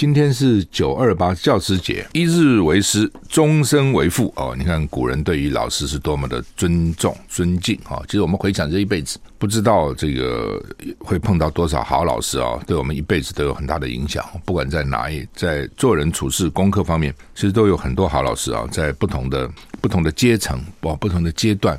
今天是九二八教师节，一日为师，终身为父哦。你看古人对于老师是多么的尊重、尊敬啊！其实我们回想这一辈子，不知道这个会碰到多少好老师啊，对我们一辈子都有很大的影响。不管在哪一，在做人处事、功课方面，其实都有很多好老师啊，在不同的不同的阶层、哦不同的阶段。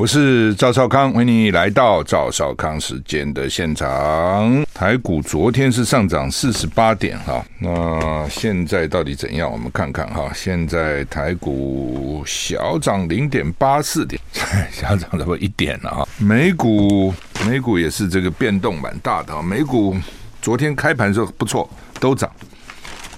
我是赵少康，欢迎你来到赵少康时间的现场。台股昨天是上涨四十八点哈，那现在到底怎样？我们看看哈。现在台股小涨零点八四点，小涨了不一点了哈。美股美股也是这个变动蛮大的。美股昨天开盘的时候不错，都涨。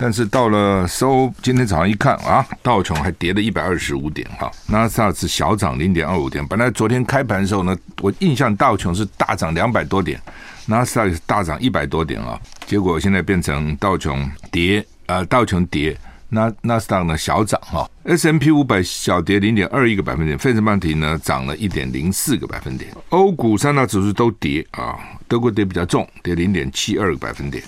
但是到了收，今天早上一看啊，道琼还跌了一百二十五点哈，纳斯达克是小涨零点二五点。本来昨天开盘的时候呢，我印象道琼是大涨两百多点，纳斯达克是大涨一百多点啊。结果现在变成道琼跌，呃，道琼跌，纳纳斯达克呢小涨哈，S&P 五百小跌零点二一个百分点，费城半导体呢涨了一点零四个百分点，欧股三大指数都跌啊，德国跌比较重，跌零点七二个百分点。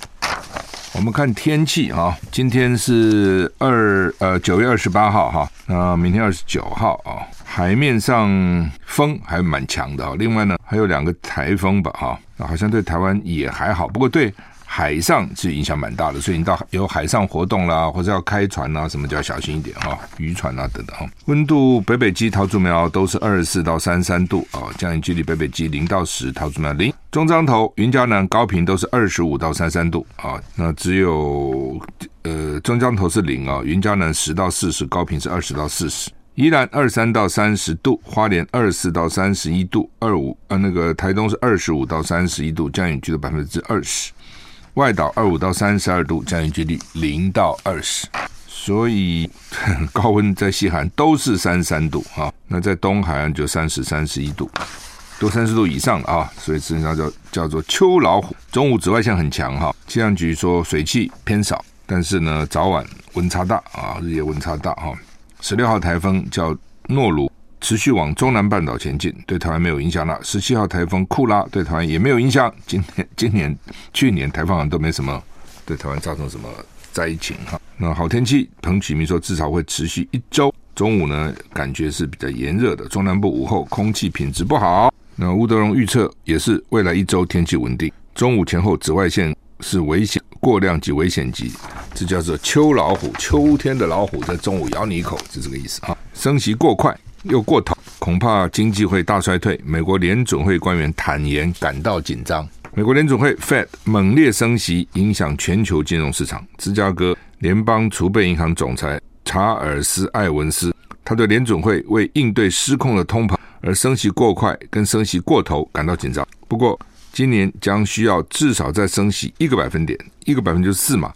我们看天气啊，今天是二呃九月二十八号哈，那明天二十九号啊，海面上风还蛮强的啊，另外呢还有两个台风吧哈，好像对台湾也还好，不过对。海上是影响蛮大的，所以你到有海上活动啦，或者要开船啊，什么就要小心一点哈，渔船啊等等哈。温度北北基桃竹苗都是二十四到三十三度啊，降雨几率北北基零到十，桃竹苗零。中彰投、云嘉南、高频都是二十五到三十三度啊，那只有呃中彰投是零啊，云嘉南十到四十，高频是二十到四十。宜兰二三到三十度，花莲二四到三十一度，二五呃那个台东是二十五到三十一度，降雨几率百分之二十。外岛二五到三十二度，降雨几率零到二十，所以 高温在西海岸都是三十三度啊。那在东海岸就三十、三十一度，都三十度以上啊。所以实际上叫叫做秋老虎。中午紫外线很强哈，气象局说水汽偏少，但是呢早晚温差大啊，日夜温差大哈。十六号台风叫诺鲁。持续往中南半岛前进，对台湾没有影响了。十七号台风库拉对台湾也没有影响。今年、今年、去年台风好像都没什么对台湾造成什么灾情哈。那好天气，彭启明说至少会持续一周。中午呢，感觉是比较炎热的。中南部午后空气品质不好。那吴德荣预测也是未来一周天气稳定。中午前后紫外线是危险过量及危险级，这叫做秋老虎，秋天的老虎在中午咬你一口，是这个意思啊。升息过快。又过头，恐怕经济会大衰退。美国联准会官员坦言感到紧张。美国联准会 Fed 猛烈升息，影响全球金融市场。芝加哥联邦储备银行总裁查尔斯·艾文斯，他对联准会为应对失控的通膨而升息过快跟升息过头感到紧张。不过，今年将需要至少再升息一个百分点，一个百分就是四嘛。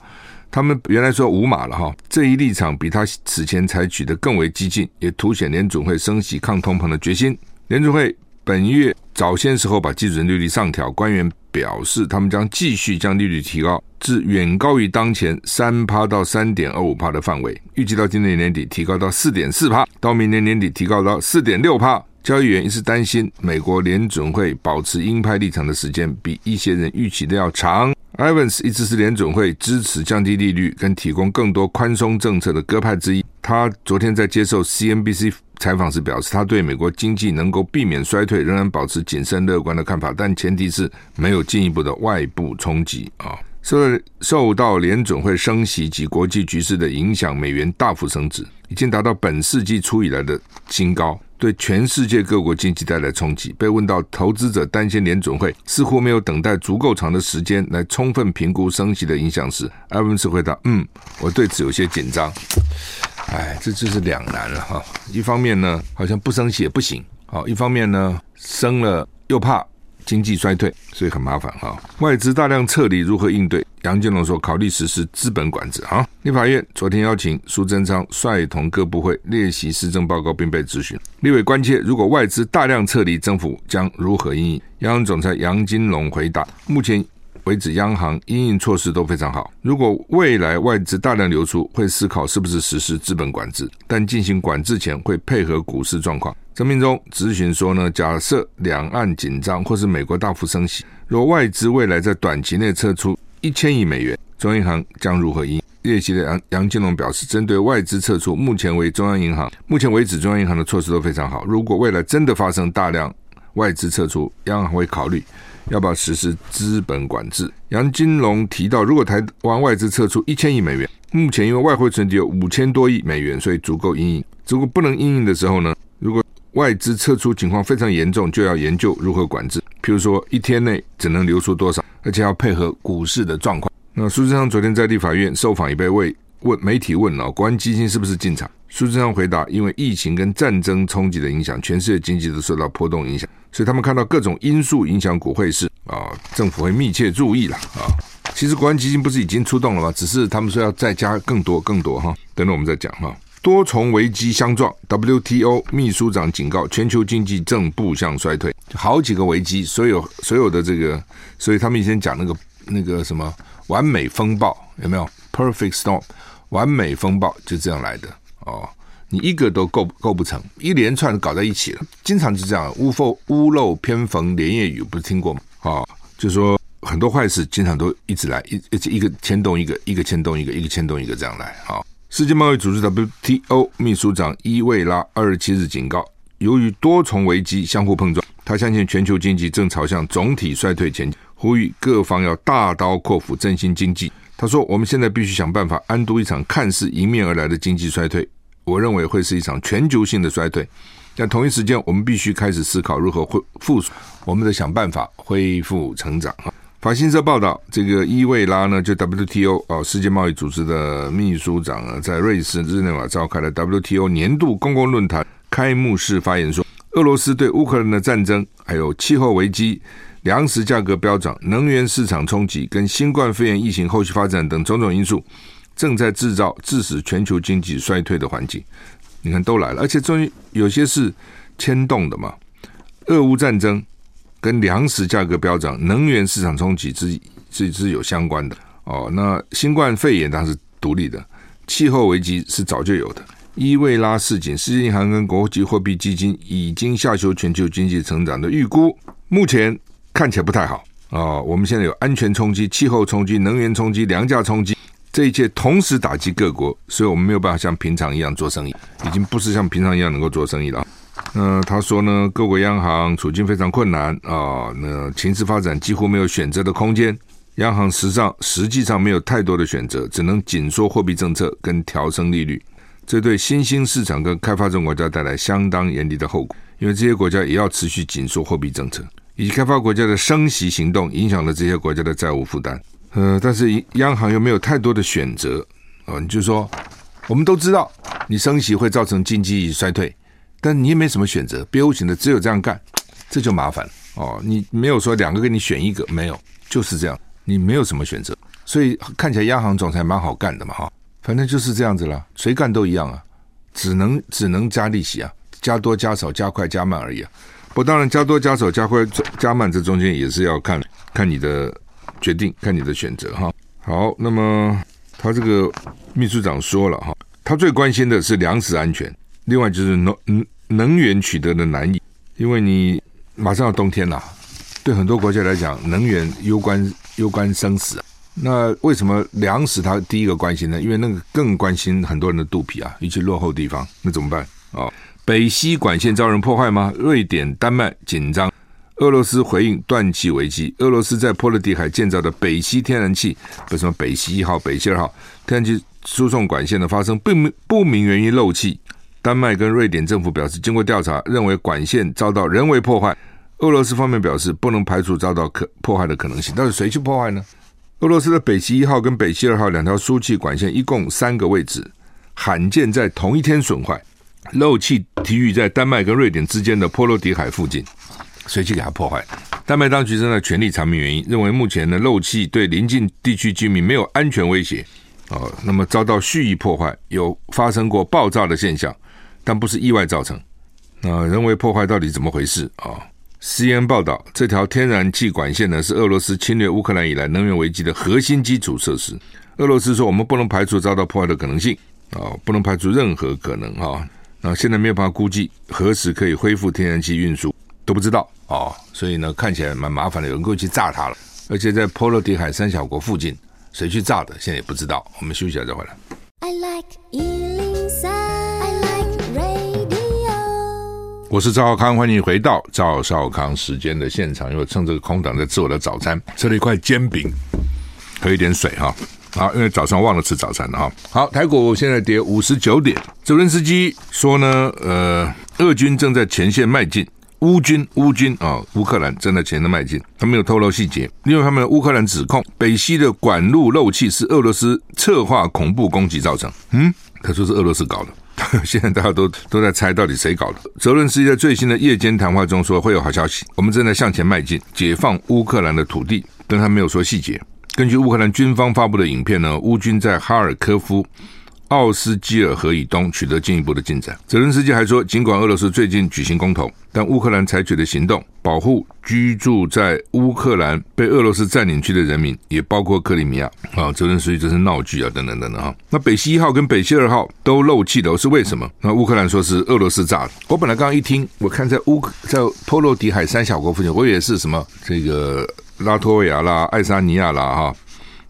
他们原来说五码了哈，这一立场比他此前采取的更为激进，也凸显联准会升息抗通膨的决心。联准会本月早些时候把基准利率上调，官员表示他们将继续将利率提高至远高于当前三趴到三点二五趴的范围，预计到今年年底提高到四点四趴，到明年年底提高到四点六趴。交易员一直担心美国联准会保持鹰派立场的时间比一些人预期的要长。Ivans 一直是联准会支持降低利率跟提供更多宽松政策的鸽派之一。他昨天在接受 CNBC 采访时表示，他对美国经济能够避免衰退仍然保持谨慎乐观的看法，但前提是没有进一步的外部冲击啊。受受到联准会升息及国际局势的影响，美元大幅升值，已经达到本世纪初以来的新高。对全世界各国经济带来冲击。被问到投资者担心联准会似乎没有等待足够长的时间来充分评估升息的影响时，埃文斯回答：“嗯，我对此有些紧张。”哎，这就是两难了哈。一方面呢，好像不升息也不行；好，一方面呢，升了又怕经济衰退，所以很麻烦哈。外资大量撤离，如何应对？杨金龙说，考虑实施资本管制。哈，立法院昨天邀请苏贞昌率同各部会列席施政报告，并被质询。立委关切，如果外资大量撤离，政府将如何应应？央行总裁杨金龙回答，目前为止，央行因应措施都非常好。如果未来外资大量流出，会思考是不是实施资本管制，但进行管制前会配合股市状况。声明中咨询说呢，假设两岸紧张或是美国大幅升息，若外资未来在短期内撤出一千亿美元，中央银行将如何应？列席的杨杨金龙表示，针对外资撤出，目前为中央银行目前为止，中央银行的措施都非常好。如果未来真的发生大量外资撤出，央行会考虑。要不要实施资本管制？杨金龙提到，如果台湾外资撤出一千亿美元，目前因为外汇存底有五千多亿美元，所以足够因应。如果不能因应的时候呢？如果外资撤出情况非常严重，就要研究如何管制。譬如说，一天内只能流出多少，而且要配合股市的状况。那苏贞昌昨天在立法院受访，也被问问媒体问了，国安基金是不是进场？苏贞昌回答：因为疫情跟战争冲击的影响，全世界经济都受到波动影响。所以他们看到各种因素影响股汇市啊，政府会密切注意了啊。其实国安基金不是已经出动了吗？只是他们说要再加更多更多哈。等等我们再讲哈。多重危机相撞，WTO 秘书长警告全球经济正步向衰退，好几个危机，所有所有的这个，所以他们以前讲那个那个什么完美风暴有没有？Perfect storm，完美风暴就这样来的哦。你一个都构构不成，一连串搞在一起了，经常就这样，屋缝屋漏偏逢连夜雨，不是听过吗？啊、就说很多坏事经常都一直来，一一一个牵动一个，一个牵动一个，一个牵动一个这样来。啊、世界贸易组织 WTO 秘书长伊维拉二十七日警告，由于多重危机相互碰撞，他相信全球经济正朝向总体衰退前进，呼吁各方要大刀阔斧振兴经济。他说，我们现在必须想办法安度一场看似迎面而来的经济衰退。我认为会是一场全球性的衰退，但同一时间，我们必须开始思考如何恢复我们得想办法恢复成长。法新社报道，这个伊维拉呢，就 WTO 哦，世界贸易组织的秘书长啊，在瑞士日内瓦召开了 WTO 年度公共论坛开幕式发言说，俄罗斯对乌克兰的战争，还有气候危机、粮食价格飙涨、能源市场冲击跟新冠肺炎疫情后续发展等种种因素。正在制造致使全球经济衰退的环境，你看都来了，而且终于有些是牵动的嘛。俄乌战争跟粮食价格飙涨、能源市场冲击是是是有相关的哦。那新冠肺炎它是独立的，气候危机是早就有的。伊维拉市警，世界银行跟国际货币基金已经下修全球经济成长的预估，目前看起来不太好哦。我们现在有安全冲击、气候冲击、能源冲击、粮价冲击。这一切同时打击各国，所以我们没有办法像平常一样做生意，已经不是像平常一样能够做生意了。那他说呢，各国央行处境非常困难啊，那情势发展几乎没有选择的空间，央行实际上实际上没有太多的选择，只能紧缩货币政策跟调升利率，这对新兴市场跟开发中国家带来相当严厉的后果，因为这些国家也要持续紧缩货币政策，以及开发国家的升息行动影响了这些国家的债务负担。呃，但是央行又没有太多的选择啊。你就说，我们都知道你升息会造成经济衰退，但你也没什么选择，别无选择，只有这样干，这就麻烦了哦。你没有说两个给你选一个，没有，就是这样，你没有什么选择，所以看起来央行总裁蛮好干的嘛，哈，反正就是这样子了，谁干都一样啊，只能只能加利息啊，加多加少，加快加慢而已啊。不，当然加多加少，加快加慢，这中间也是要看看你的。决定看你的选择哈。好，那么他这个秘书长说了哈，他最关心的是粮食安全，另外就是能能源取得的难易，因为你马上要冬天了，对很多国家来讲，能源攸关攸关生死。那为什么粮食他第一个关心呢？因为那个更关心很多人的肚皮啊，尤其落后地方，那怎么办啊？北溪管线遭人破坏吗？瑞典、丹麦紧张。俄罗斯回应断气危机。俄罗斯在波罗的海建造的北溪天然气，不什么北溪一号、北溪二号天然气输送管线的发生不明不明原因漏气。丹麦跟瑞典政府表示，经过调查，认为管线遭到人为破坏。俄罗斯方面表示，不能排除遭到可破坏的可能性。但是谁去破坏呢？俄罗斯的北溪一号跟北溪二号两条输气管线，一共三个位置，罕见在同一天损坏，漏气体育在丹麦跟瑞典之间的波罗的海附近。随即给他破坏？丹麦当局正在全力查明原因，认为目前的漏气对邻近地区居民没有安全威胁。哦，那么遭到蓄意破坏，有发生过爆炸的现象，但不是意外造成。那人为破坏到底怎么回事啊？CNN 报道，这条天然气管线呢是俄罗斯侵略乌克兰以来能源危机的核心基础设施。俄罗斯说，我们不能排除遭到破坏的可能性啊，不能排除任何可能哈。那现在没有办法估计何时可以恢复天然气运输，都不知道哦。所以呢，看起来蛮麻烦的，有人过去炸它了，而且在波罗的海三小国附近。谁去炸的？现在也不知道。我们休息一下再回来。I like 103, I like radio。我是赵少康，欢迎回到赵少康时间的现场。因为趁这个空档在吃我的早餐，吃了一块煎饼，喝一点水哈。好，因为早上忘了吃早餐了哈。好，台股现在跌五十九点。泽伦斯基说呢，呃，俄军正在前线迈进。乌军，乌军啊，乌克兰正在前的迈进，他没有透露细节，因为他们乌克兰指控北溪的管路漏气是俄罗斯策划恐怖攻击造成。嗯，他说是俄罗斯搞的，现在大家都都在猜到底谁搞的。泽伦斯基在最新的夜间谈话中说会有好消息，我们正在向前迈进，解放乌克兰的土地，但他没有说细节。根据乌克兰军方发布的影片呢，乌军在哈尔科夫。奥斯基尔河以东取得进一步的进展。泽伦斯基还说，尽管俄罗斯最近举行公投，但乌克兰采取的行动保护居住在乌克兰被俄罗斯占领区的人民，也包括克里米亚。啊，泽伦斯基这是闹剧啊，等等等等哈。那北溪一号跟北溪二号都漏气了，是为什么？那乌克兰说是俄罗斯炸的。我本来刚刚一听，我看在乌克在波罗的海三小国附近，我以为是什么这个拉脱维亚啦、爱沙尼亚啦哈，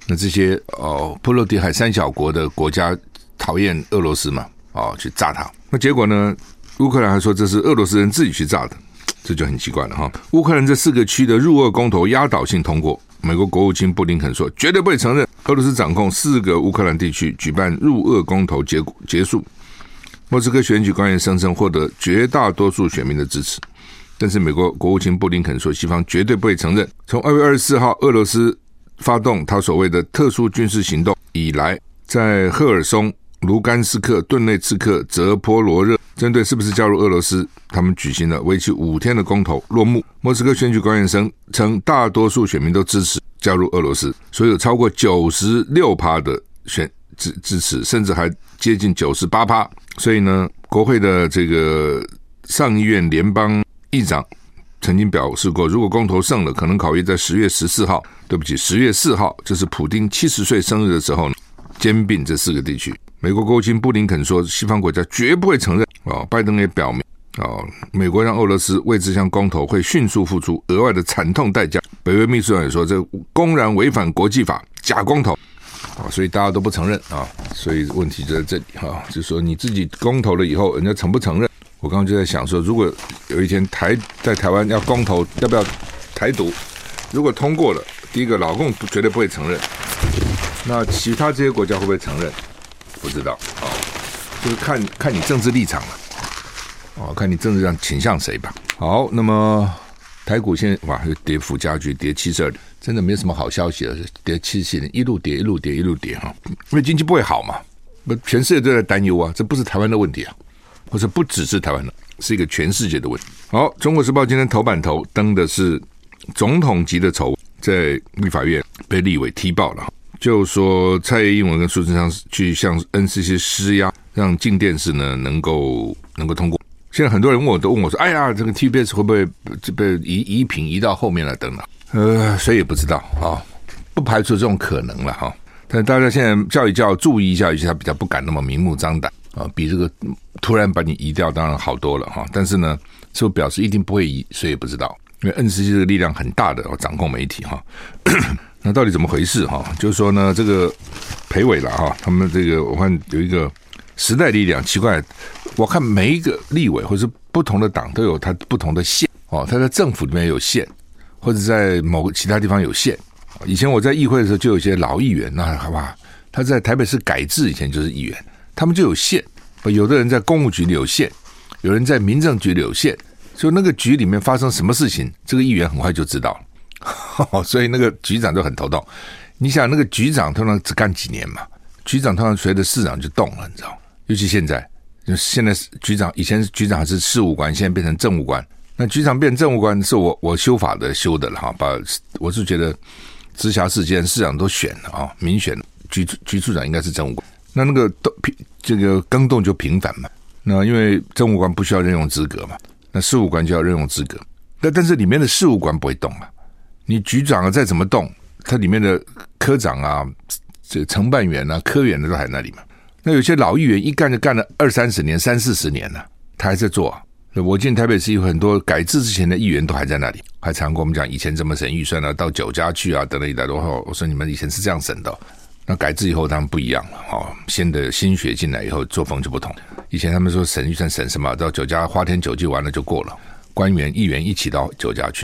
那这些哦波罗的海三小国的国家。讨厌俄罗斯嘛？哦，去炸它。那结果呢？乌克兰还说这是俄罗斯人自己去炸的，这就很奇怪了哈。乌克兰这四个区的入俄公投压倒性通过，美国国务卿布林肯说绝对不会承认俄罗斯掌控四个乌克兰地区举办入俄公投结果结束。莫斯科选举官员声称获得绝大多数选民的支持，但是美国国务卿布林肯说西方绝对不会承认。从二月二十四号俄罗斯发动他所谓的特殊军事行动以来，在赫尔松。卢甘斯克、顿内茨克、泽波罗热，针对是不是加入俄罗斯，他们举行了为期五天的公投落幕。莫斯科选举官员声称，大多数选民都支持加入俄罗斯，所以有超过九十六趴的选支支持，甚至还接近九十八趴。所以呢，国会的这个上议院联邦议长曾经表示过，如果公投胜了，可能考虑在十月十四号，对不起，十月四号，就是普丁七十岁生日的时候呢，兼并这四个地区。美国国务卿布林肯说，西方国家绝不会承认。哦，拜登也表明，哦，美国让俄罗斯为这项公投会迅速付出额外的惨痛代价。北约秘书长也说，这公然违反国际法，假公投。啊，所以大家都不承认啊，所以问题就在这里哈，就是说你自己公投了以后，人家承不承认？我刚刚就在想说，如果有一天台在台湾要公投，要不要台独？如果通过了，第一个老共绝对不会承认，那其他这些国家会不会承认？不知道哦，就是看看你政治立场了，哦，看你政治上倾向谁吧。好，那么台股现在哇，又跌幅加剧，跌七十二点，真的没什么好消息了，跌七十七点，一路跌，一路跌，一路跌哈，因为经济不会好嘛，那，全世界都在担忧啊，这不是台湾的问题啊，或者不只是台湾的，是一个全世界的问题。好，《中国时报》今天头版头登的是总统级的丑闻，在立法院被立委踢爆了。就说蔡英文跟苏贞昌去向 NCC 施压，让静电视呢能够能够通过。现在很多人问我，都问我说：“哎呀，这个 TBS 会不会被移移屏移到后面来等等？”呃，谁也不知道啊，不排除这种可能了哈。但大家现在叫一叫，注意一下，有些他比较不敢那么明目张胆啊，比这个突然把你移掉当然好多了哈。但是呢，就表示一定不会移，谁也不知道，因为 NCC 这个力量很大的，掌控媒体哈。那到底怎么回事哈？就是说呢，这个裴伟了哈，他们这个我看有一个时代力量，奇怪，我看每一个立委或是不同的党都有他不同的线哦，他在政府里面有线，或者在某个其他地方有线。以前我在议会的时候，就有一些老议员，那好吧，他在台北市改制以前就是议员，他们就有线。有的人在公务局里有线，有人在民政局里有线，就那个局里面发生什么事情，这个议员很快就知道了。所以那个局长就很头痛。你想，那个局长通常只干几年嘛？局长通常随着市长就动了，你知道？尤其现在，就现在局长以前是局长还是事务官，现在变成政务官，那局长变政务官是我我修法的修的了哈，把我是觉得直辖市间市长都选了啊，民选局局处长应该是政务官，那那个都平这个更动就平反嘛。那因为政务官不需要任用资格嘛，那事务官就要任用资格。那但是里面的事务官不会动嘛，你局长啊再怎么动，他里面的科长啊、这个承办员啊、科员的都还在那里嘛。那有些老议员一干就干了二三十年、三四十年了，他还在做啊。我进台北市有很多改制之前的议员都还在那里，还常跟我们讲以前怎么审预算啊，到酒家去啊等等一大堆。我说你们以前是这样审的，那改制以后他们不一样了哦，新的新血进来以后作风就不同。以前他们说审预算审什么，到酒家花天酒地完了就过了，官员议员一起到酒家去。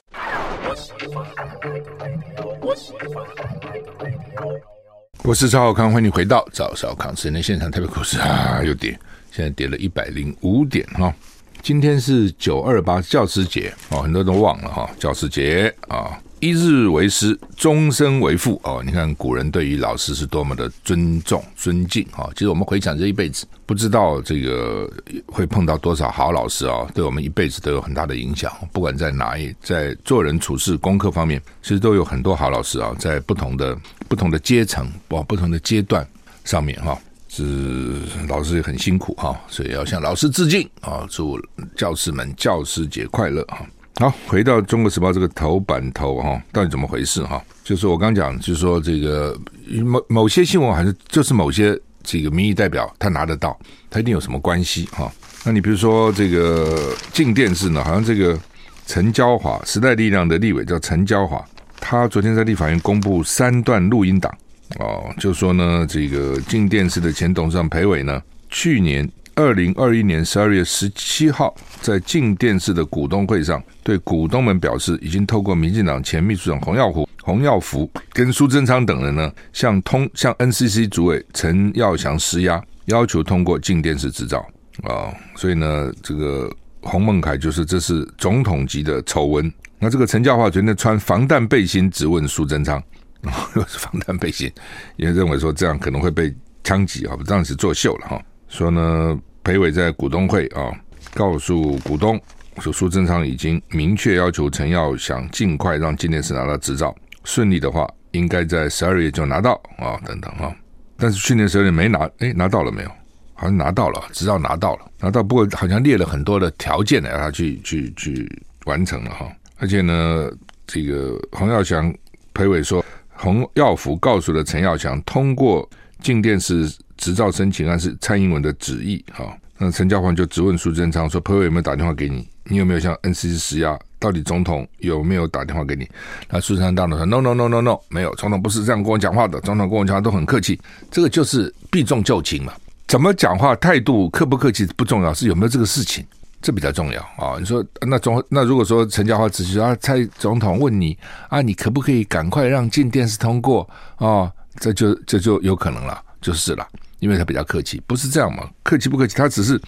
我是赵少康，欢迎回到赵少康今天现场。台北股市啊又跌，现在跌了一百零五点哈。今天是九二八教师节哦，很多人都忘了哈，教师节啊，一日为师，终身为父哦。你看古人对于老师是多么的尊重、尊敬啊。其实我们回想这一辈子，不知道这个会碰到多少好老师啊，对我们一辈子都有很大的影响。不管在哪一，在做人处事、功课方面，其实都有很多好老师啊，在不同的不同的阶层、不不同的阶段上面哈。是老师也很辛苦哈，所以要向老师致敬啊！祝教师们教师节快乐哈！好，回到《中国时报》这个头版头哈，到底怎么回事哈？就是我刚讲，就是说这个某某些新闻还是就是某些这个民意代表他拿得到，他一定有什么关系哈？那你比如说这个镜电视呢，好像这个陈椒华时代力量的立委叫陈椒华，他昨天在立法院公布三段录音档。哦，就说呢，这个镜电视的前董事长裴伟呢，去年二零二一年十二月十七号，在静电视的股东会上，对股东们表示，已经透过民进党前秘书长洪耀虎、洪耀福跟苏贞昌等人呢，向通向 NCC 主委陈耀祥施压，要求通过静电视执照啊、所以呢，这个洪孟凯就是这是总统级的丑闻。那这个陈教化昨天穿防弹背心质问苏贞昌。又是防弹背心，也认为说这样可能会被枪击啊，这样是作秀了哈。说呢，裴伟在股东会啊，告诉股东说，苏贞昌已经明确要求陈耀祥尽快让静电视拿到执照，顺利的话，应该在十二月就拿到啊，等等哈。但是去年十二月没拿，哎，拿到了没有？好像拿到了，执照拿到了，拿到不过好像列了很多的条件来让他去去去完成了哈。而且呢，这个洪耀祥裴伟说。洪耀福告诉了陈耀祥，通过静电视执照申请案是蔡英文的旨意。哈，那陈家华就质问苏贞昌说：“朋友有没有打电话给你？你有没有向 NCC 施压？到底总统有没有打电话给你？”那苏贞昌当然说：“No No No No No，没有，总统不是这样跟我讲话的。总统跟我讲话都很客气，这个就是避重就轻嘛。怎么讲话态度客不客气不重要，是有没有这个事情。”这比较重要啊！你说那总那如果说陈家华只是啊，蔡总统问你啊，你可不可以赶快让进电视通过啊？这就这就有可能了，就是了，因为他比较客气，不是这样嘛？客气不客气？他只是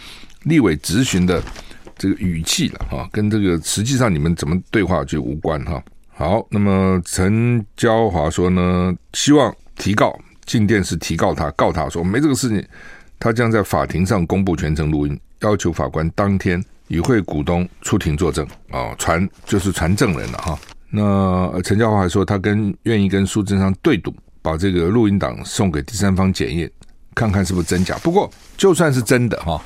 立委质询的这个语气了哈，跟这个实际上你们怎么对话就无关哈。好，那么陈娇华说呢，希望提告进电视提告他，告他说没这个事情，他将在法庭上公布全程录音。要求法官当天与会股东出庭作证啊，传就是传证人了哈。那陈娇华还说，他跟愿意跟苏贞昌对赌，把这个录音档送给第三方检验，看看是不是真假。不过就算是真的哈，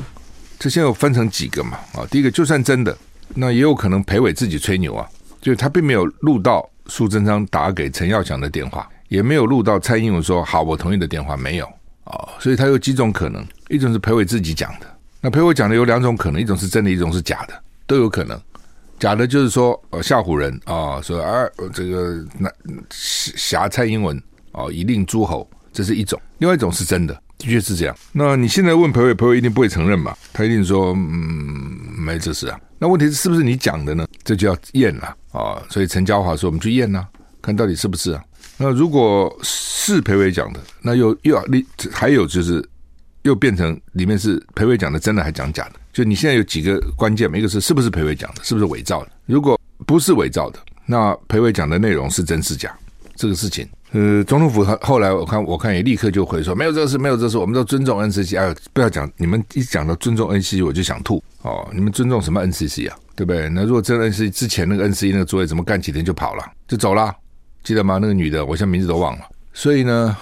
这现在又分成几个嘛啊？第一个就算真的，那也有可能裴伟自己吹牛啊，就他并没有录到苏贞昌打给陈耀祥的电话，也没有录到蔡英文说好我同意的电话，没有啊，所以他有几种可能，一种是裴伟自己讲的。那裴伟讲的有两种可能，一种是真的，一种是假的，都有可能。假的就是说，呃，吓唬人啊、说啊，这个那挟蔡英文啊、哦，以令诸侯，这是一种；另外一种是真的，的确是这样。那你现在问裴伟，裴伟一定不会承认嘛？他一定说，嗯，没这事啊。那问题是，是不是你讲的呢？这就要验了啊、哦。所以陈嘉华说，我们去验呐、啊，看到底是不是啊？那如果是裴伟讲的，那又又要你还有就是。又变成里面是裴伟讲的，真的还讲假的？就你现在有几个关键嘛？一个是是不是裴伟讲的，是不是伪造的？如果不是伪造的，那裴伟讲的内容是真是假？这个事情，呃，总统府后后来我看我看也立刻就回说没有这个事，没有这个事，我们都尊重 NCC。哎，不要讲，你们一讲到尊重 NCC，我就想吐哦！你们尊重什么 NCC 啊？对不对？那如果真的 NCC 之前那个 NCC 那个作业怎么干几天就跑了，就走了，记得吗？那个女的，我现在名字都忘了。所以呢，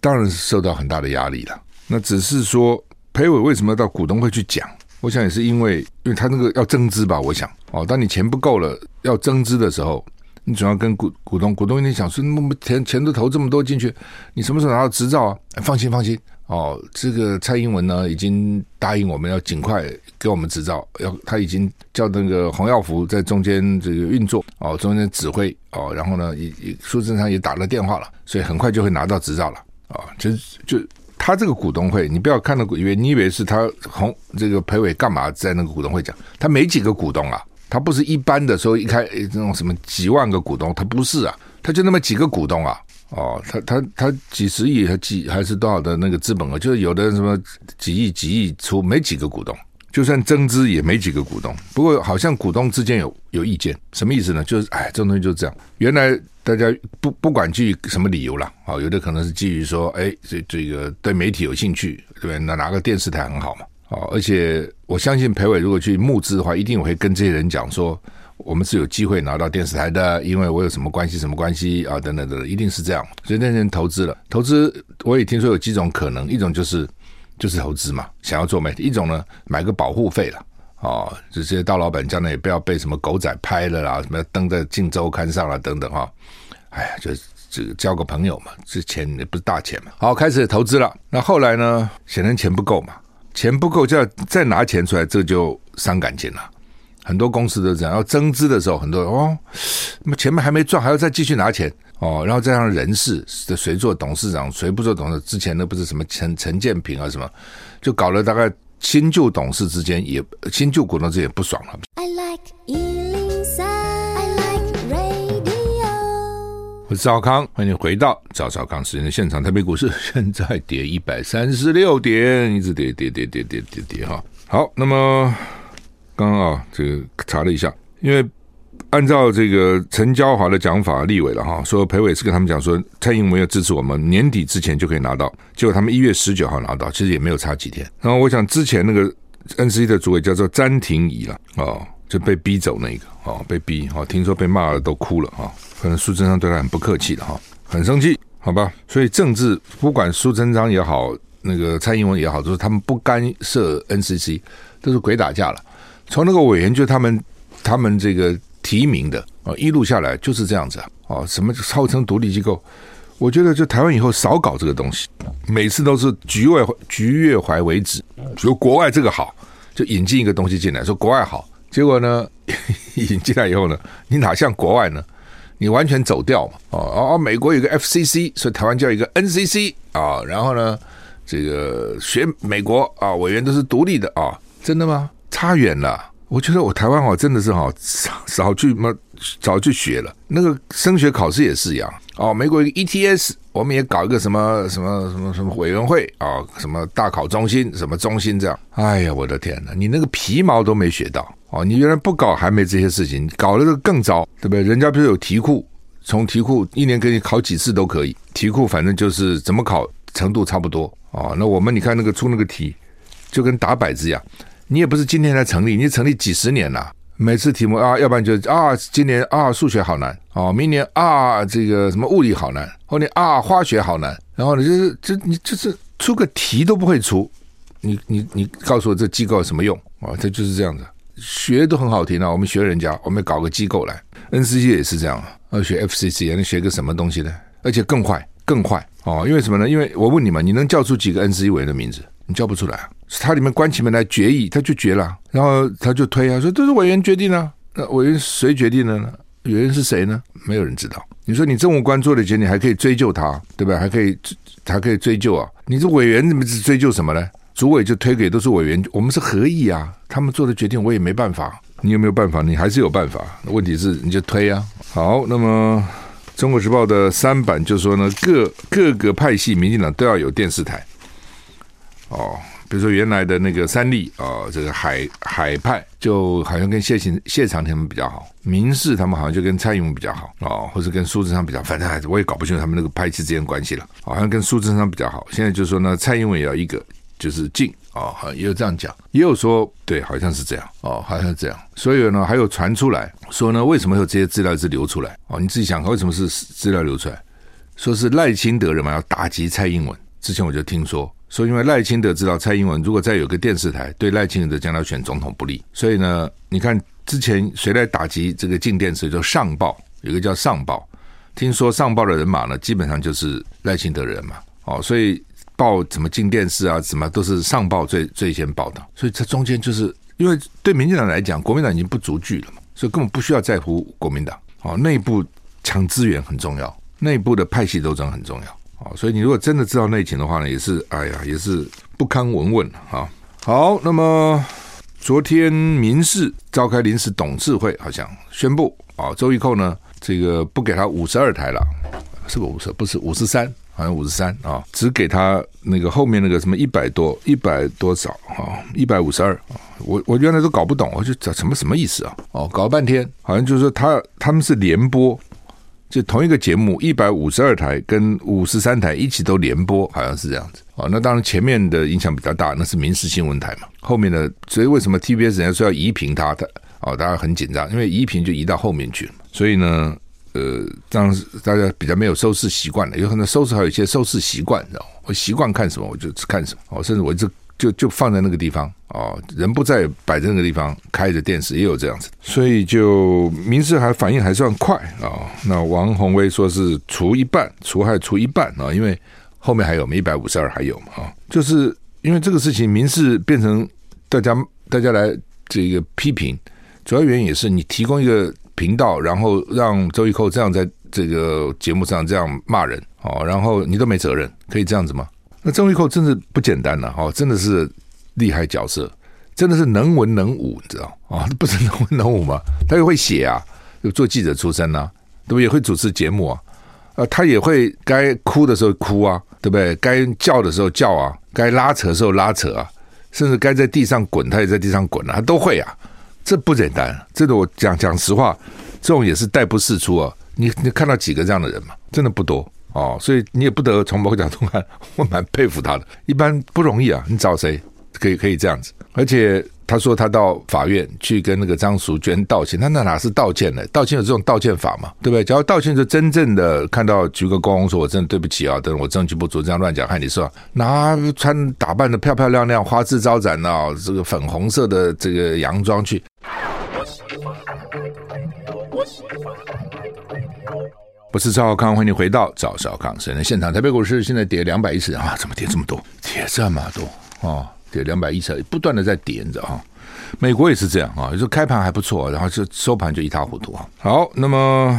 当然是受到很大的压力了。那只是说，裴伟为什么要到股东会去讲？我想也是因为，因为他那个要增资吧。我想，哦，当你钱不够了要增资的时候，你总要跟股股东，股东一定想说，那么钱钱都投这么多进去，你什么时候拿到执照啊？放心，放心。哦，这个蔡英文呢，已经答应我们要尽快给我们执照，要他已经叫那个洪耀福在中间这个运作，哦，中间指挥，哦，然后呢，也也苏贞昌也打了电话了，所以很快就会拿到执照了，啊、哦，就就他这个股东会，你不要看到以为你以为是他洪这个裴伟干嘛在那个股东会讲，他没几个股东啊，他不是一般的说一开这种什么几万个股东，他不是啊，他就那么几个股东啊。哦，他他他几十亿还几还是多少的那个资本额？就是有的什么几亿几亿出，没几个股东，就算增资也没几个股东。不过好像股东之间有有意见，什么意思呢？就是哎，这种东西就是这样。原来大家不不管基于什么理由了，哦，有的可能是基于说，哎，这这个对媒体有兴趣，对不对？那拿个电视台很好嘛。哦，而且我相信裴伟如果去募资的话，一定会跟这些人讲说。我们是有机会拿到电视台的，因为我有什么关系，什么关系啊？等等等等，一定是这样。所以那些人投资了，投资我也听说有几种可能，一种就是就是投资嘛，想要做媒体；一种呢，买个保护费了，哦，这些大老板将来也不要被什么狗仔拍了啦，什么登在《镜周刊》上了等等哈。哎呀，就是这交个朋友嘛，这钱也不是大钱嘛。好，开始投资了，那后来呢，显然钱不够嘛，钱不够就要再拿钱出来，这就伤感情了。很多公司都这样，要增资的时候，很多哦，那么前面还没赚，还要再继续拿钱哦，然后再让人事谁做董事长，谁不做董事，之前那不是什么陈陈建平啊什么，就搞了大概新旧董事之间也新旧股东之间也不爽了。I like 我是赵康，欢迎回到赵少康时间的现场。台北股市 现在跌一百三十六点，一直跌跌跌跌跌跌跌哈。好，那么。刚刚啊，这个查了一下，因为按照这个陈娇华的讲法，立委了哈，说裴伟是跟他们讲说，蔡英文要支持我们，年底之前就可以拿到，结果他们一月十九号拿到，其实也没有差几天。然后我想之前那个 N C 的主委叫做詹婷仪了，哦，就被逼走那个，哦，被逼，哦，听说被骂了都哭了哈，可能苏贞昌对他很不客气的哈，很生气，好吧？所以政治不管苏贞昌也好，那个蔡英文也好，都是他们不干涉 N C C，都是鬼打架了。从那个委员就他们他们这个提名的啊，一路下来就是这样子啊，哦，什么号称独立机构，我觉得就台湾以后少搞这个东西，每次都是局外局越怀为止，说国外这个好，就引进一个东西进来，说国外好，结果呢 引进来以后呢，你哪像国外呢？你完全走掉嘛，哦哦，美国有个 FCC，所以台湾叫一个 NCC 啊，然后呢，这个学美国啊，委员都是独立的啊，真的吗？差远了，我觉得我台湾哦，真的是哈少少去嘛，早就学了。那个升学考试也是一样哦。美国一个 ETS，我们也搞一个什么什么什么什么委员会啊，什么大考中心，什么中心这样。哎呀，我的天哪，你那个皮毛都没学到哦。你原来不搞还没这些事情，搞了这个更糟，对不对？人家不是有题库，从题库一年给你考几次都可以，题库反正就是怎么考程度差不多哦。那我们你看那个出那个题，就跟打摆子一样。你也不是今天才成立，你成立几十年了。每次题目啊，要不然就啊，今年啊数学好难哦，明年啊这个什么物理好难，后年啊化学好难，然后呢就是就你就是出个题都不会出，你你你告诉我这机构有什么用啊？这就是这样子，学都很好听啊，我们学人家，我们搞个机构来，NCC 也是这样，要学 FCC 能学个什么东西呢？而且更坏更坏哦，因为什么呢？因为我问你们，你能叫出几个 NCC 委员的名字？你叫不出来？是他里面关起门来决议，他就决了，然后他就推啊，说这是委员决定啊。那委员谁决定的呢？委员是谁呢？没有人知道。你说你政务官做的决定，你还可以追究他，对吧？还可以还可以追究啊。你这委员怎么是追究什么呢？主委就推给都是委员，我们是合议啊，他们做的决定我也没办法。你有没有办法？你还是有办法。问题是你就推啊。好，那么《中国时报》的三版就说呢，各各个派系民进党都要有电视台。哦，比如说原来的那个三立啊、这个海海派就好像跟谢秦谢长廷们比较好，民视他们好像就跟蔡英文比较好哦，或者跟苏贞昌比较，反正还是我也搞不清楚他们那个派系之间关系了，好像跟苏贞昌比较好。现在就说呢，蔡英文也要一个，就是禁哦，也有这样讲，也有说对，好像是这样哦，好像是这样。所以呢，还有传出来说呢，为什么有这些资料是流出来哦？你自己想，为什么是资料流出来？说是赖清德人嘛要打击蔡英文。之前我就听说说，因为赖清德知道蔡英文如果再有个电视台对赖清德将来选总统不利，所以呢，你看之前谁来打击这个禁电视？就上报，有个叫上报。听说上报的人马呢，基本上就是赖清德人嘛，哦，所以报怎么进电视啊，什么都是上报最最先报的，所以这中间就是因为对民进党来讲，国民党已经不足惧了嘛，所以根本不需要在乎国民党，哦，内部抢资源很重要，内部的派系斗争很重要，哦，所以你如果真的知道内情的话呢，也是哎呀，也是不堪闻问啊。好，那么昨天民视召开临时董事会，好像宣布啊，周玉蔻呢。这个不给他五十二台了，是不是五十？不是五十三，好像五十三啊，只给他那个后面那个什么一百多，一百多少啊，一百五十二啊。我我原来都搞不懂，我就找什么什么意思啊？哦，搞了半天，好像就是说他他们是联播，就同一个节目一百五十二台跟五十三台一起都联播，好像是这样子。哦，那当然前面的影响比较大，那是民事新闻台嘛。后面的，所以为什么 TBS 人家说要移平他的？哦，大家很紧张，因为移平就移到后面去了，所以呢，呃，当时大家比较没有收视习惯了，有可能收视还有一些收视习惯，你知道？我习惯看什么我就看什么，哦，甚至我一直就就放在那个地方，哦，人不在摆在那个地方，开着电视也有这样子，所以就民事还反应还算快啊，那王鸿薇说是除一半，除害除一半啊，因为后面还有一百五十二还有嘛，啊，就是因为这个事情，民事变成大家大家来这个批评。主要原因也是你提供一个频道，然后让周玉蔻这样在这个节目上这样骂人哦，然后你都没责任，可以这样子吗？那周玉蔻真的不简单了哦，真的是厉害角色，真的是能文能武，你知道啊？不是能文能武吗？他又会写啊，又做记者出身呐，对不？也会主持节目啊，啊，他也会该哭的时候哭啊，对不对？该叫的时候叫啊，该拉扯的时候拉扯啊，甚至该在地上滚，他也在地上滚啊，他都会啊。这不简单，这个我讲讲实话，这种也是代不释出啊。你你看到几个这样的人嘛？真的不多哦，所以你也不得从某个角度看，我蛮佩服他的。一般不容易啊，你找谁可以可以这样子？而且他说他到法院去跟那个张淑娟道歉，他那哪是道歉呢？道歉有这种道歉法嘛？对不对？只要道歉就真正的看到鞠个躬，说我真的对不起啊，等我证据不足这样乱讲，看你说拿穿打扮的漂漂亮亮、花枝招展啊，这个粉红色的这个洋装去。我是赵少康，欢迎你回到赵少康新闻现场。台北股市现在跌两百一十啊，怎么跌这么多？跌这么多啊，跌两百一十，不断的在跌，你知道哈？美国也是这样啊，有时候开盘还不错，然后就收盘就一塌糊涂啊。好，那么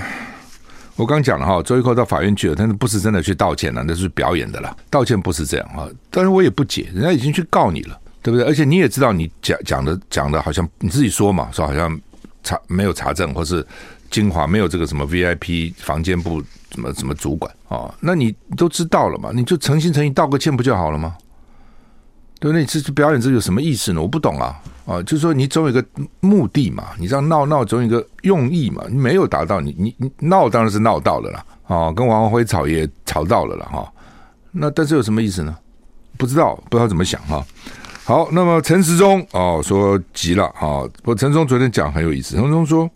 我刚讲了哈，周一蔻到法院去了，但是不是真的去道歉了，那是表演的了。道歉不是这样啊，但是我也不解，人家已经去告你了，对不对？而且你也知道，你讲讲的讲的好像你自己说嘛，说好像查没有查证，或是。精华没有这个什么 VIP 房间部什么什么主管哦，那你都知道了嘛？你就诚心诚意道个歉不就好了吗？对，那你这表演这有什么意思呢？我不懂啊啊！就是说你总有一个目的嘛，你这样闹闹总有一个用意嘛。你没有达到，你你你闹当然是闹到了啦啊，跟王鸿薇吵也吵到了了哈。那但是有什么意思呢？不知道，不知道怎么想哈。好，那么陈时中哦说急了啊，我陈时中昨天讲很有意思，陈时中说。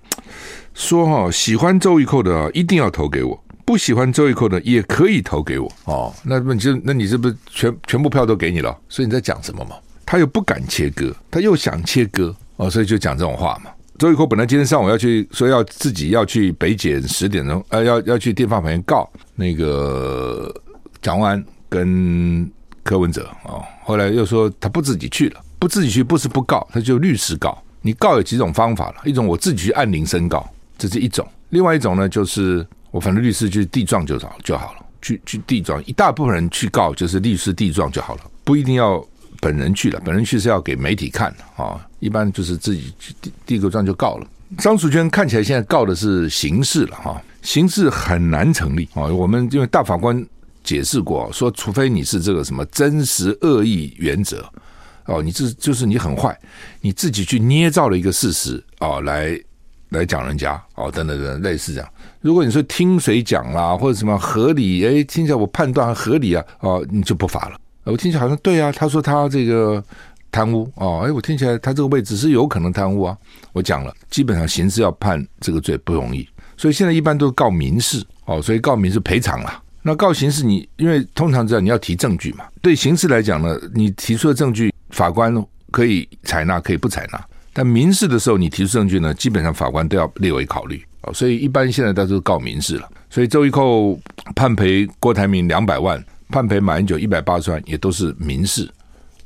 说哈，喜欢周玉蔻的一定要投给我，不喜欢周玉蔻的也可以投给我哦。那么你就那你是不是全全部票都给你了？所以你在讲什么嘛？他又不敢切割，他又想切割哦，所以就讲这种话嘛。周玉蔻本来今天上午要去说要自己要去北检十点钟，呃，要要去电放法院告那个蒋万安跟柯文哲哦，后来又说他不自己去了，不自己去不是不告，他就律师告。你告有几种方法了？一种我自己去按铃声告。这是一种，另外一种呢，就是我反正律师去递状就好就好了，去去递状，一大部分人去告就是律师递状就好了，不一定要本人去了，本人去是要给媒体看的啊，一般就是自己去递递个状就告了。张淑娟看起来现在告的是刑事了哈，刑事很难成立啊，我们因为大法官解释过，说除非你是这个什么真实恶意原则哦，你这就是你很坏，你自己去捏造了一个事实啊来。来讲人家哦，等等等，类似这样。如果你说听谁讲啦，或者什么合理，哎，听起来我判断合理啊，哦，你就不罚了我听起来好像对啊，他说他这个贪污哦，哎，我听起来他这个位置是有可能贪污啊。我讲了，基本上刑事要判这个罪不容易，所以现在一般都是告民事哦，所以告民事赔偿了。那告刑事你因为通常知道你要提证据嘛，对刑事来讲呢，你提出的证据法官可以采纳，可以不采纳。但民事的时候，你提出证据呢，基本上法官都要列为考虑哦。所以一般现在都是告民事了。所以周玉蔻判赔郭台铭两百万，判赔马英九一百八十万，也都是民事，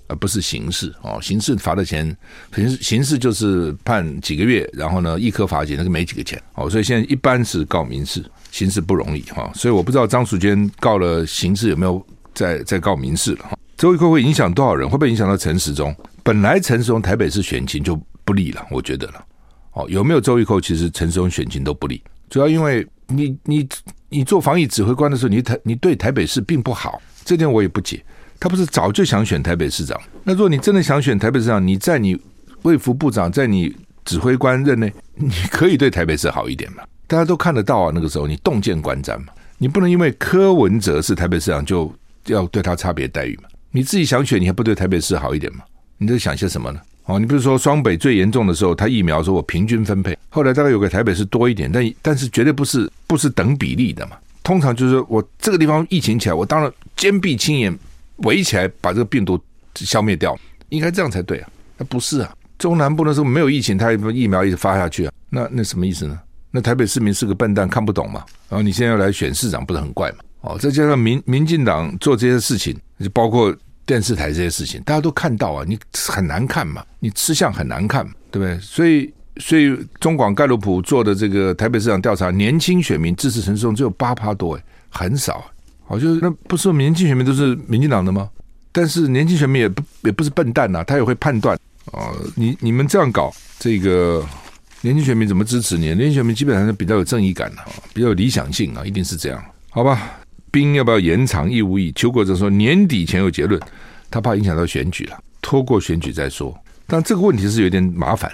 而不是刑事哦。刑事罚的钱，刑事刑事就是判几个月，然后呢，一科罚金，那个没几个钱哦。所以现在一般是告民事，刑事不容易哈。所以我不知道张淑娟告了刑事有没有再再告民事了哈。周玉蔻会影响多少人？会不会影响到陈时中？本来陈时中台北市选情就。不利了，我觉得了。哦，有没有周玉蔻？其实陈时中选情都不利，主要因为你你你做防疫指挥官的时候，你台你对台北市并不好，这点我也不解。他不是早就想选台北市长？那如果你真的想选台北市长，你在你卫福部长，在你指挥官任内，你可以对台北市好一点嘛？大家都看得到啊，那个时候你洞见观瞻嘛，你不能因为柯文哲是台北市长就要对他差别待遇嘛？你自己想选，你还不对台北市好一点吗？你在想些什么呢？哦，你比如说双北最严重的时候，他疫苗说我平均分配，后来大概有个台北市多一点，但但是绝对不是不是等比例的嘛。通常就是我这个地方疫情起来，我当然坚壁清野围起来把这个病毒消灭掉，应该这样才对啊。那不是啊，中南部那时候没有疫情，他疫苗一直发下去啊，那那什么意思呢？那台北市民是个笨蛋，看不懂嘛。然后你现在要来选市长，不是很怪嘛？哦，再加上民民进党做这些事情，就包括。电视台这些事情，大家都看到啊，你很难看嘛，你吃相很难看，对不对？所以，所以中广盖洛普做的这个台北市长调查，年轻选民支持陈时中只有八趴多，哎，很少。好，就是那不是说年轻选民都是民进党的吗？但是年轻选民也不也不是笨蛋呐，他也会判断啊。你你们这样搞，这个年轻选民怎么支持你？年轻选民基本上是比较有正义感的，比较有理想性啊，一定是这样，好吧？兵要不要延长？义务役？邱国正说年底前有结论，他怕影响到选举了，拖过选举再说。但这个问题是有点麻烦，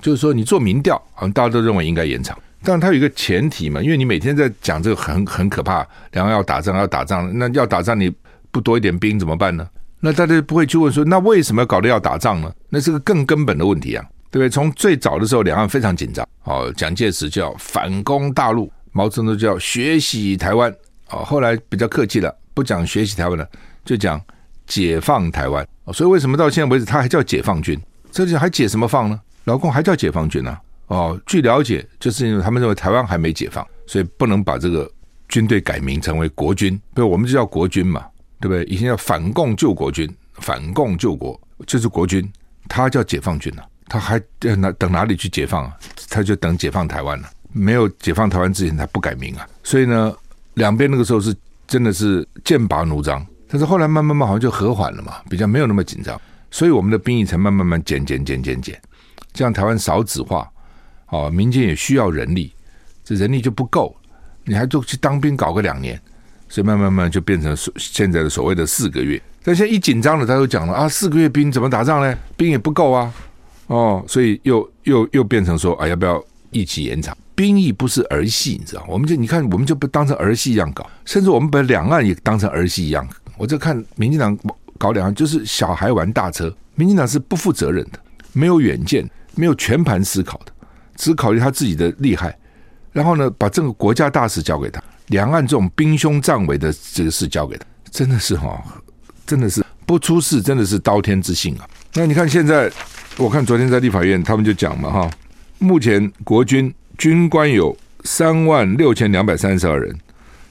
就是说你做民调，好像大家都认为应该延长，但他有一个前提嘛，因为你每天在讲这个很很可怕，两岸要打仗要打仗，那要打仗你不多一点兵怎么办呢？那大家不会去问说，那为什么要搞得要打仗呢？那是个更根本的问题啊，对不对？从最早的时候，两岸非常紧张，哦，蒋介石叫反攻大陆，毛泽东叫学习台湾。哦，后来比较客气了，不讲学习台湾了，就讲解放台湾。所以为什么到现在为止他还叫解放军？这就还解什么放呢？老共还叫解放军呢？哦，据了解，就是因为他们认为台湾还没解放，所以不能把这个军队改名成为国军。不我们就叫国军嘛，对不对？以前叫反共救国军，反共救国就是国军，他叫解放军呢，他还等哪等哪里去解放啊？他就等解放台湾了。没有解放台湾之前，他不改名啊。所以呢。两边那个时候是真的是剑拔弩张，但是后来慢慢慢好像就和缓了嘛，比较没有那么紧张，所以我们的兵役才慢慢慢减减减减减，这样台湾少子化，哦，民间也需要人力，这人力就不够，你还就去当兵搞个两年，所以慢慢慢就变成现在的所谓的四个月。但现在一紧张了，他又讲了啊，四个月兵怎么打仗呢？兵也不够啊，哦，所以又又又变成说啊，要不要一起延长？兵役不是儿戏，你知道？我们就你看，我们就不当成儿戏一样搞，甚至我们把两岸也当成儿戏一样。我就看民进党搞两岸，就是小孩玩大车。民进党是不负责任的，没有远见，没有全盘思考的，只考虑他自己的厉害。然后呢，把这个国家大事交给他，两岸这种兵凶战危的这个事交给他，真的是哈，真的是不出事，真的是刀天之幸啊。那你看现在，我看昨天在立法院他们就讲嘛哈，目前国军。军官有三万六千两百三十二人，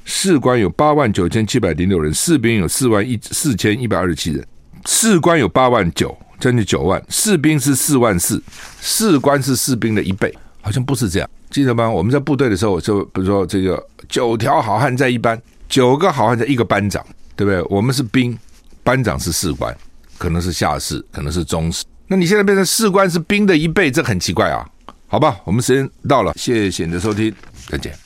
士官有八万九千七百零六人，士兵有四万一四千一百二十七人。士官有八万九，将近九万，士兵是四万四，士官是士兵的一倍，好像不是这样，记得吗？我们在部队的时候，就比如说这个九条好汉在一班，九个好汉在一个班长，对不对？我们是兵，班长是士官，可能是下士，可能是中士。那你现在变成士官是兵的一倍，这很奇怪啊。好吧，我们时间到了，谢谢你的收听，再见。